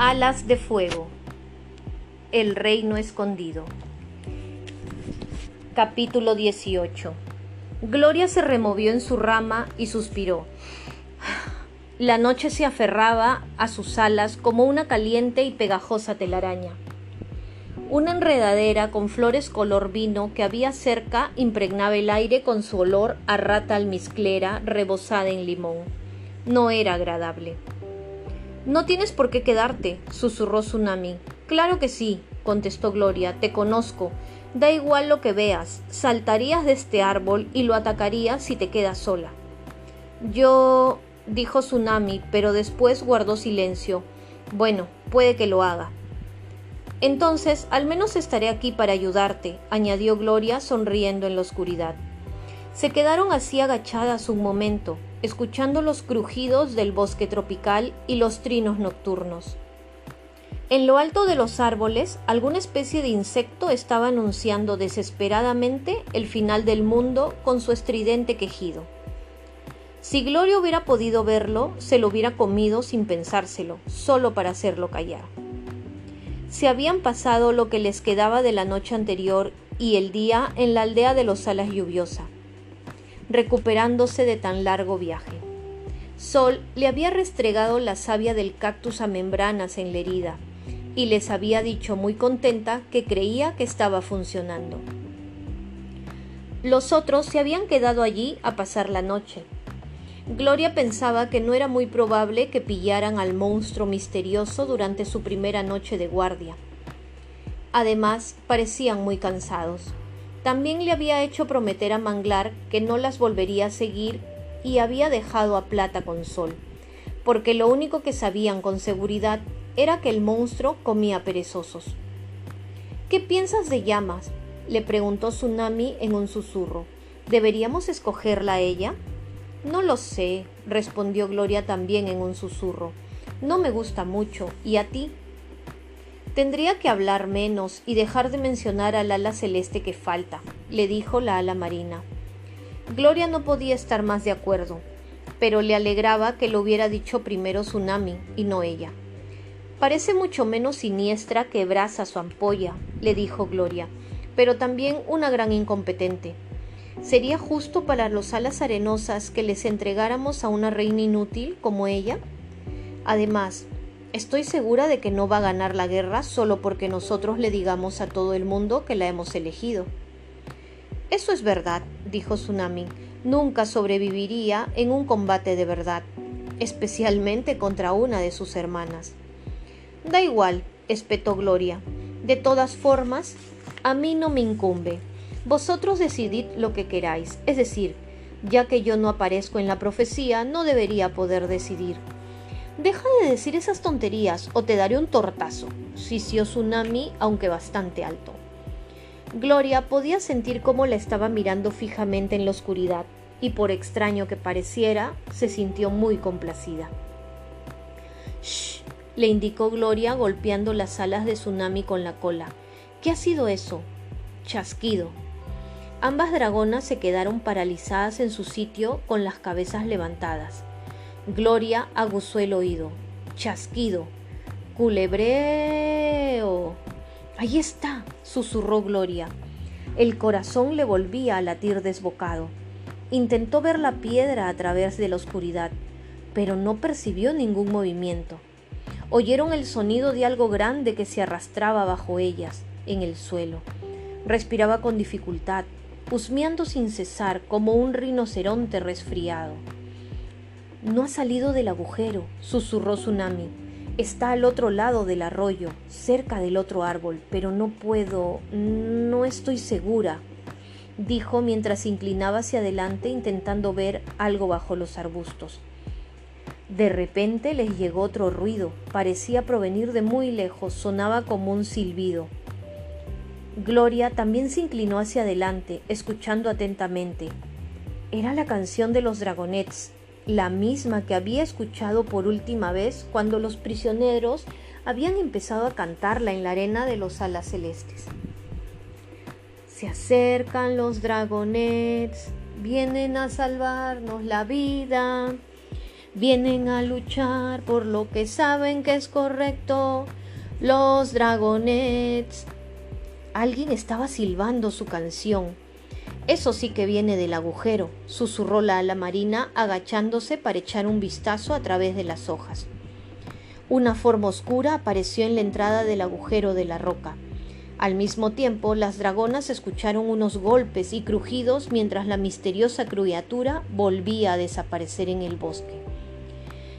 Alas de fuego. El reino escondido. Capítulo 18. Gloria se removió en su rama y suspiró. La noche se aferraba a sus alas como una caliente y pegajosa telaraña. Una enredadera con flores color vino que había cerca impregnaba el aire con su olor a rata almizclera rebosada en limón. No era agradable. No tienes por qué quedarte, susurró Tsunami. Claro que sí, contestó Gloria, te conozco. Da igual lo que veas, saltarías de este árbol y lo atacarías si te quedas sola. Yo, dijo Tsunami, pero después guardó silencio. Bueno, puede que lo haga. Entonces, al menos estaré aquí para ayudarte, añadió Gloria sonriendo en la oscuridad. Se quedaron así agachadas un momento, escuchando los crujidos del bosque tropical y los trinos nocturnos. En lo alto de los árboles, alguna especie de insecto estaba anunciando desesperadamente el final del mundo con su estridente quejido. Si Gloria hubiera podido verlo, se lo hubiera comido sin pensárselo, solo para hacerlo callar. Se habían pasado lo que les quedaba de la noche anterior y el día en la aldea de los alas lluviosa recuperándose de tan largo viaje. Sol le había restregado la savia del cactus a membranas en la herida y les había dicho muy contenta que creía que estaba funcionando. Los otros se habían quedado allí a pasar la noche. Gloria pensaba que no era muy probable que pillaran al monstruo misterioso durante su primera noche de guardia. Además, parecían muy cansados. También le había hecho prometer a Manglar que no las volvería a seguir y había dejado a Plata con Sol, porque lo único que sabían con seguridad era que el monstruo comía perezosos. ¿Qué piensas de llamas? le preguntó Tsunami en un susurro. ¿Deberíamos escogerla a ella? No lo sé, respondió Gloria también en un susurro. No me gusta mucho. ¿Y a ti? Tendría que hablar menos y dejar de mencionar al ala celeste que falta, le dijo la ala marina. Gloria no podía estar más de acuerdo, pero le alegraba que lo hubiera dicho primero Tsunami y no ella. Parece mucho menos siniestra que brasa su ampolla, le dijo Gloria, pero también una gran incompetente. ¿Sería justo para los alas arenosas que les entregáramos a una reina inútil como ella? Además, Estoy segura de que no va a ganar la guerra solo porque nosotros le digamos a todo el mundo que la hemos elegido. Eso es verdad, dijo Tsunami. Nunca sobreviviría en un combate de verdad, especialmente contra una de sus hermanas. Da igual, espetó Gloria. De todas formas, a mí no me incumbe. Vosotros decidid lo que queráis, es decir, ya que yo no aparezco en la profecía, no debería poder decidir. Deja de decir esas tonterías o te daré un tortazo, sisió Tsunami, aunque bastante alto. Gloria podía sentir cómo la estaba mirando fijamente en la oscuridad, y por extraño que pareciera, se sintió muy complacida. Shh, le indicó Gloria golpeando las alas de Tsunami con la cola. ¿Qué ha sido eso? Chasquido. Ambas dragonas se quedaron paralizadas en su sitio con las cabezas levantadas. Gloria aguzó el oído. Chasquido. Culebreo. Ahí está, susurró Gloria. El corazón le volvía a latir desbocado. Intentó ver la piedra a través de la oscuridad, pero no percibió ningún movimiento. Oyeron el sonido de algo grande que se arrastraba bajo ellas, en el suelo. Respiraba con dificultad, husmeando sin cesar como un rinoceronte resfriado. No ha salido del agujero, susurró Tsunami. Está al otro lado del arroyo, cerca del otro árbol, pero no puedo, no estoy segura, dijo mientras se inclinaba hacia adelante intentando ver algo bajo los arbustos. De repente les llegó otro ruido, parecía provenir de muy lejos, sonaba como un silbido. Gloria también se inclinó hacia adelante, escuchando atentamente. Era la canción de los dragonets, la misma que había escuchado por última vez cuando los prisioneros habían empezado a cantarla en la arena de los alas celestes. Se acercan los dragonets, vienen a salvarnos la vida. Vienen a luchar por lo que saben que es correcto. Los dragonets. Alguien estaba silbando su canción. Eso sí que viene del agujero, susurró la ala marina agachándose para echar un vistazo a través de las hojas. Una forma oscura apareció en la entrada del agujero de la roca. Al mismo tiempo, las dragonas escucharon unos golpes y crujidos mientras la misteriosa criatura volvía a desaparecer en el bosque.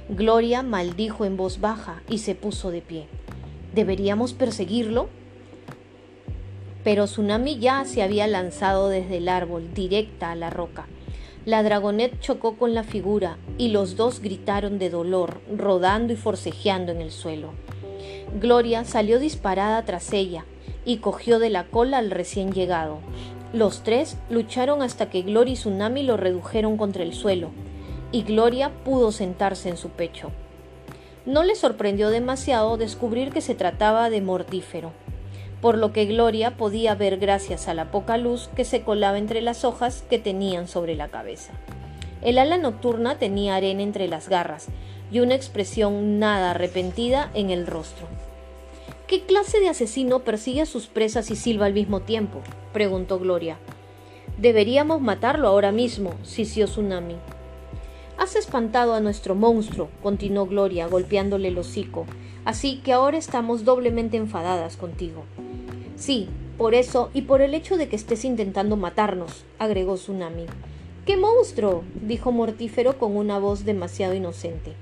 Gloria maldijo en voz baja y se puso de pie. ¿Deberíamos perseguirlo? Pero Tsunami ya se había lanzado desde el árbol, directa a la roca. La dragonet chocó con la figura y los dos gritaron de dolor, rodando y forcejeando en el suelo. Gloria salió disparada tras ella, y cogió de la cola al recién llegado. Los tres lucharon hasta que Gloria y Tsunami lo redujeron contra el suelo, y Gloria pudo sentarse en su pecho. No le sorprendió demasiado descubrir que se trataba de mortífero, por lo que Gloria podía ver gracias a la poca luz que se colaba entre las hojas que tenían sobre la cabeza. El ala nocturna tenía arena entre las garras y una expresión nada arrepentida en el rostro. ¿Qué clase de asesino persigue a sus presas y silba al mismo tiempo? preguntó Gloria. Deberíamos matarlo ahora mismo, sisió Tsunami. Has espantado a nuestro monstruo, continuó Gloria, golpeándole el hocico, así que ahora estamos doblemente enfadadas contigo. Sí, por eso y por el hecho de que estés intentando matarnos, agregó Tsunami. ¡Qué monstruo! dijo Mortífero con una voz demasiado inocente.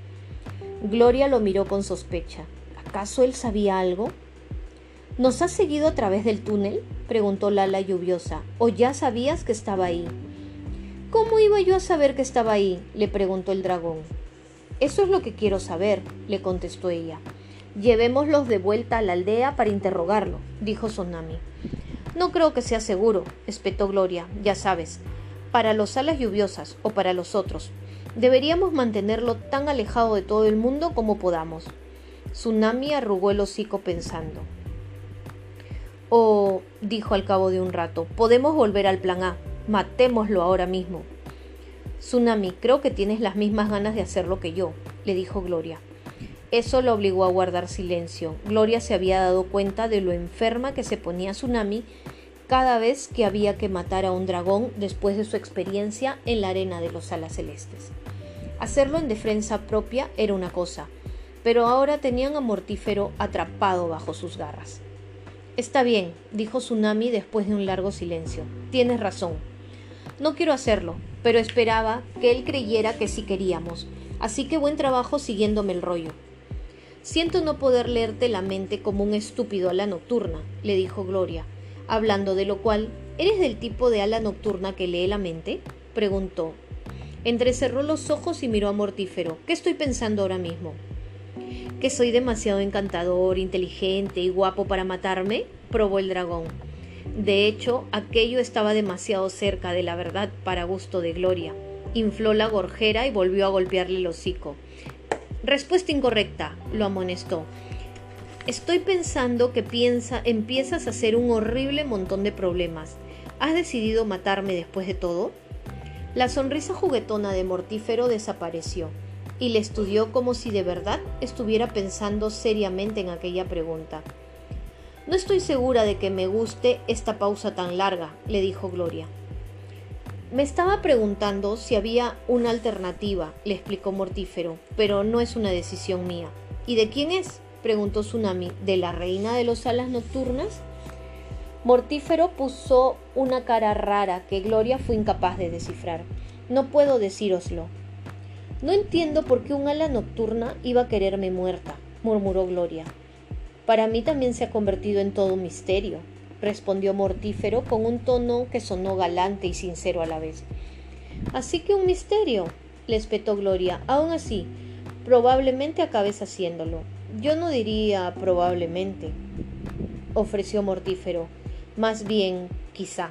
Gloria lo miró con sospecha. ¿Acaso él sabía algo? ¿Nos has seguido a través del túnel? preguntó Lala lluviosa. ¿O ya sabías que estaba ahí? ¿Cómo iba yo a saber que estaba ahí? le preguntó el dragón. Eso es lo que quiero saber, le contestó ella. Llevémoslos de vuelta a la aldea para interrogarlo, dijo Sonami. No creo que sea seguro, espetó Gloria, ya sabes, para los alas lluviosas o para los otros. Deberíamos mantenerlo tan alejado de todo el mundo como podamos. Tsunami arrugó el hocico pensando. O, dijo al cabo de un rato, podemos volver al plan A. Matémoslo ahora mismo. Tsunami, creo que tienes las mismas ganas de hacerlo que yo, le dijo Gloria. Eso lo obligó a guardar silencio. Gloria se había dado cuenta de lo enferma que se ponía Tsunami cada vez que había que matar a un dragón después de su experiencia en la arena de los alas celestes. Hacerlo en defensa propia era una cosa, pero ahora tenían a Mortífero atrapado bajo sus garras. Está bien, dijo Tsunami después de un largo silencio. Tienes razón. No quiero hacerlo, pero esperaba que él creyera que sí queríamos, así que buen trabajo siguiéndome el rollo. Siento no poder leerte la mente como un estúpido ala nocturna, le dijo Gloria, hablando de lo cual, ¿eres del tipo de ala nocturna que lee la mente? preguntó. Entrecerró los ojos y miró a Mortífero. ¿Qué estoy pensando ahora mismo? que soy demasiado encantador, inteligente y guapo para matarme? probó el dragón. De hecho, aquello estaba demasiado cerca de la verdad para gusto de Gloria. Infló la gorjera y volvió a golpearle el hocico. Respuesta incorrecta, lo amonestó. Estoy pensando que piensa, empiezas a hacer un horrible montón de problemas. ¿Has decidido matarme después de todo? La sonrisa juguetona de Mortífero desapareció y le estudió como si de verdad estuviera pensando seriamente en aquella pregunta. No estoy segura de que me guste esta pausa tan larga, le dijo Gloria. Me estaba preguntando si había una alternativa, le explicó Mortífero, pero no es una decisión mía. ¿Y de quién es? preguntó Tsunami. ¿De la reina de los alas nocturnas? Mortífero puso una cara rara que Gloria fue incapaz de descifrar. No puedo decíroslo, no entiendo por qué un ala nocturna iba a quererme muerta, murmuró Gloria. Para mí también se ha convertido en todo un misterio, respondió Mortífero con un tono que sonó galante y sincero a la vez. Así que un misterio, le espetó Gloria. Aún así, probablemente acabes haciéndolo. Yo no diría probablemente, ofreció Mortífero. Más bien, quizá.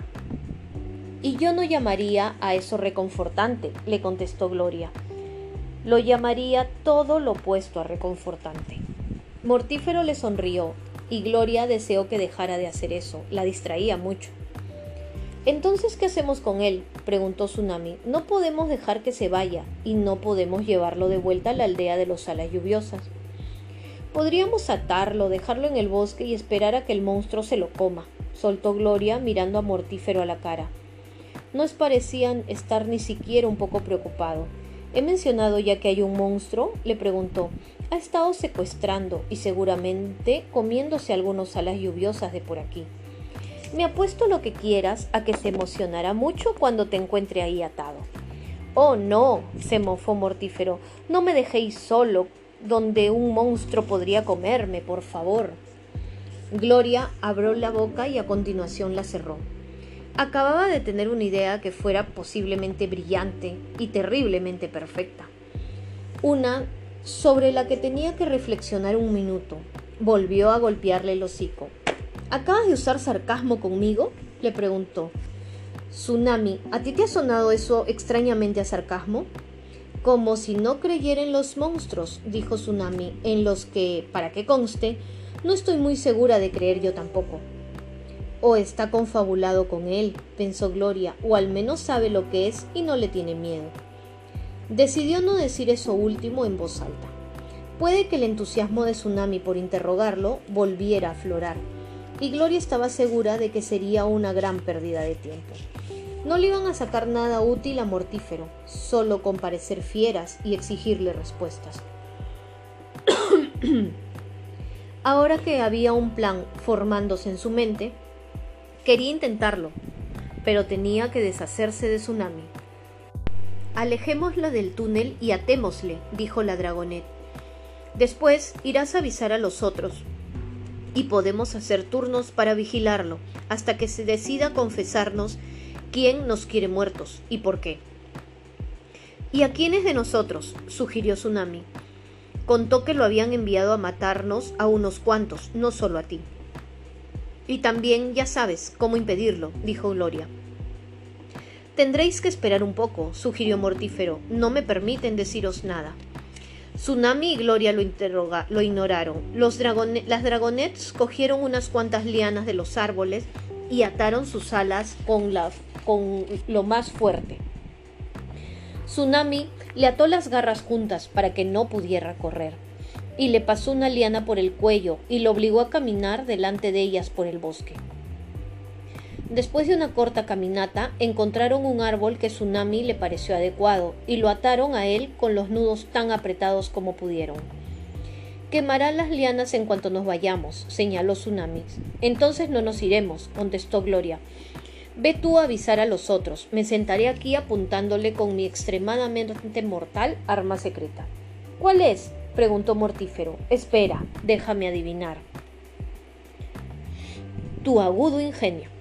Y yo no llamaría a eso reconfortante, le contestó Gloria lo llamaría todo lo opuesto a reconfortante. Mortífero le sonrió y Gloria deseó que dejara de hacer eso, la distraía mucho. Entonces, ¿qué hacemos con él? preguntó Tsunami. No podemos dejar que se vaya y no podemos llevarlo de vuelta a la aldea de los alas lluviosas. Podríamos atarlo, dejarlo en el bosque y esperar a que el monstruo se lo coma, soltó Gloria mirando a Mortífero a la cara. No parecían estar ni siquiera un poco preocupado. ¿He mencionado ya que hay un monstruo? le preguntó. Ha estado secuestrando y seguramente comiéndose algunos alas lluviosas de por aquí. Me apuesto lo que quieras a que se emocionará mucho cuando te encuentre ahí atado. Oh, no, se mofó Mortífero. No me dejéis solo, donde un monstruo podría comerme, por favor. Gloria abrió la boca y a continuación la cerró. Acababa de tener una idea que fuera posiblemente brillante y terriblemente perfecta. Una sobre la que tenía que reflexionar un minuto. Volvió a golpearle el hocico. ¿Acabas de usar sarcasmo conmigo? le preguntó. Tsunami, ¿a ti te ha sonado eso extrañamente a sarcasmo? Como si no creyera en los monstruos, dijo Tsunami, en los que, para que conste, no estoy muy segura de creer yo tampoco. O está confabulado con él, pensó Gloria, o al menos sabe lo que es y no le tiene miedo. Decidió no decir eso último en voz alta. Puede que el entusiasmo de Tsunami por interrogarlo volviera a aflorar, y Gloria estaba segura de que sería una gran pérdida de tiempo. No le iban a sacar nada útil a Mortífero, solo con parecer fieras y exigirle respuestas. Ahora que había un plan formándose en su mente, quería intentarlo, pero tenía que deshacerse de Tsunami. Alejémosla del túnel y atémosle, dijo la dragonet. Después irás a avisar a los otros, y podemos hacer turnos para vigilarlo hasta que se decida confesarnos quién nos quiere muertos y por qué. ¿Y a quiénes de nosotros? sugirió Tsunami. Contó que lo habían enviado a matarnos a unos cuantos, no solo a ti. Y también ya sabes cómo impedirlo, dijo Gloria. Tendréis que esperar un poco, sugirió Mortífero. No me permiten deciros nada. Tsunami y Gloria lo, ignoraron. Los las dragonets cogieron unas cuantas lianas de los árboles y ataron sus alas con, con lo más fuerte. Tsunami le ató las garras juntas para que no pudiera correr, y le pasó una liana por el cuello y lo obligó a caminar delante de ellas por el bosque. Después de una corta caminata, encontraron un árbol que Tsunami le pareció adecuado y lo ataron a él con los nudos tan apretados como pudieron. Quemarán las lianas en cuanto nos vayamos, señaló Tsunami. Entonces no nos iremos, contestó Gloria. Ve tú a avisar a los otros. Me sentaré aquí apuntándole con mi extremadamente mortal arma secreta. ¿Cuál es? preguntó Mortífero. Espera, déjame adivinar. Tu agudo ingenio.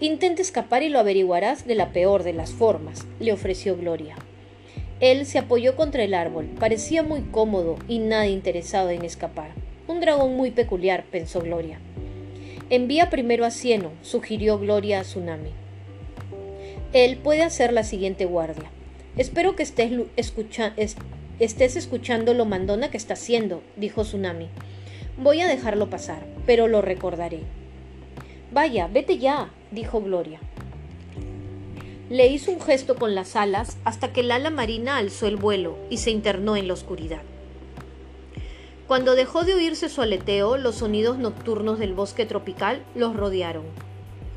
Intenta escapar y lo averiguarás de la peor de las formas, le ofreció Gloria. Él se apoyó contra el árbol, parecía muy cómodo y nada interesado en escapar. Un dragón muy peculiar, pensó Gloria. Envía primero a Cieno, sugirió Gloria a Tsunami. Él puede hacer la siguiente guardia. Espero que estés, estés escuchando lo mandona que está haciendo, dijo Tsunami. Voy a dejarlo pasar, pero lo recordaré. Vaya, vete ya, dijo Gloria. Le hizo un gesto con las alas hasta que el ala marina alzó el vuelo y se internó en la oscuridad. Cuando dejó de oírse su aleteo, los sonidos nocturnos del bosque tropical los rodearon.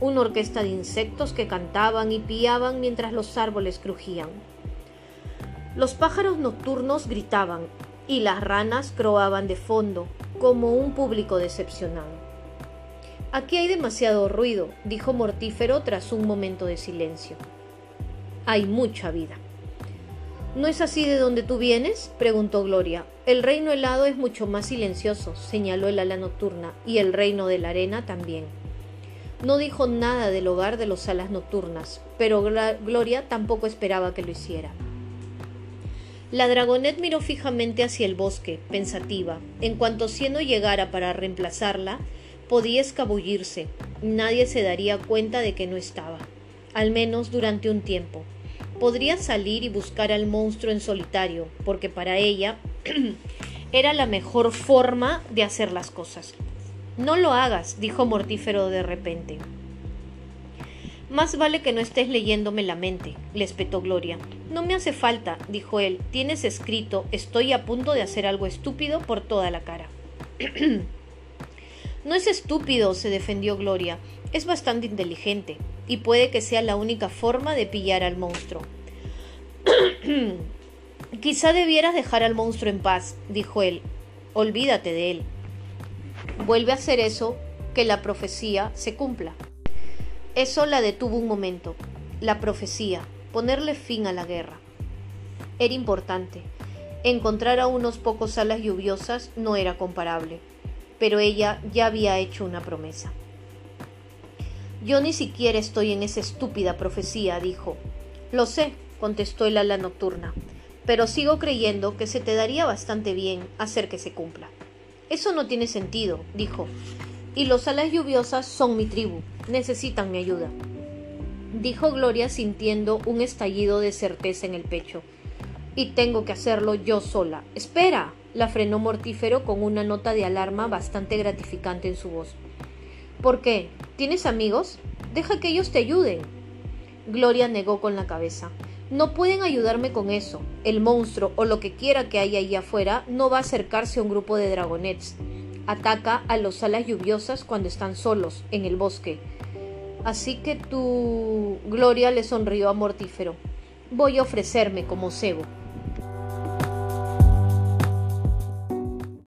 Una orquesta de insectos que cantaban y piaban mientras los árboles crujían. Los pájaros nocturnos gritaban y las ranas croaban de fondo, como un público decepcionado. Aquí hay demasiado ruido, dijo Mortífero tras un momento de silencio. Hay mucha vida. ¿No es así de donde tú vienes? preguntó Gloria. El reino helado es mucho más silencioso, señaló el ala nocturna, y el reino de la arena también. No dijo nada del hogar de los alas nocturnas, pero Gloria tampoco esperaba que lo hiciera. La dragonet miró fijamente hacia el bosque, pensativa. En cuanto Cieno llegara para reemplazarla, podía escabullirse, nadie se daría cuenta de que no estaba, al menos durante un tiempo. Podría salir y buscar al monstruo en solitario, porque para ella era la mejor forma de hacer las cosas. No lo hagas, dijo Mortífero de repente. Más vale que no estés leyéndome la mente, le espetó Gloria. No me hace falta, dijo él. Tienes escrito, estoy a punto de hacer algo estúpido por toda la cara. no es estúpido, se defendió Gloria. Es bastante inteligente, y puede que sea la única forma de pillar al monstruo. Quizá debieras dejar al monstruo en paz, dijo él. Olvídate de él. Vuelve a hacer eso, que la profecía se cumpla. Eso la detuvo un momento. La profecía, ponerle fin a la guerra. Era importante. Encontrar a unos pocos alas lluviosas no era comparable, pero ella ya había hecho una promesa. Yo ni siquiera estoy en esa estúpida profecía, dijo. Lo sé, contestó el ala nocturna, pero sigo creyendo que se te daría bastante bien hacer que se cumpla. Eso no tiene sentido, dijo. Y los alas lluviosas son mi tribu, necesitan mi ayuda. Dijo Gloria sintiendo un estallido de certeza en el pecho. Y tengo que hacerlo yo sola. Espera. La frenó Mortífero con una nota de alarma bastante gratificante en su voz. ¿Por qué? ¿Tienes amigos? Deja que ellos te ayuden. Gloria negó con la cabeza. No pueden ayudarme con eso. El monstruo o lo que quiera que haya ahí afuera no va a acercarse a un grupo de dragonets. Ataca a los alas lluviosas cuando están solos en el bosque. Así que tu Gloria le sonrió a Mortífero. Voy a ofrecerme como cebo.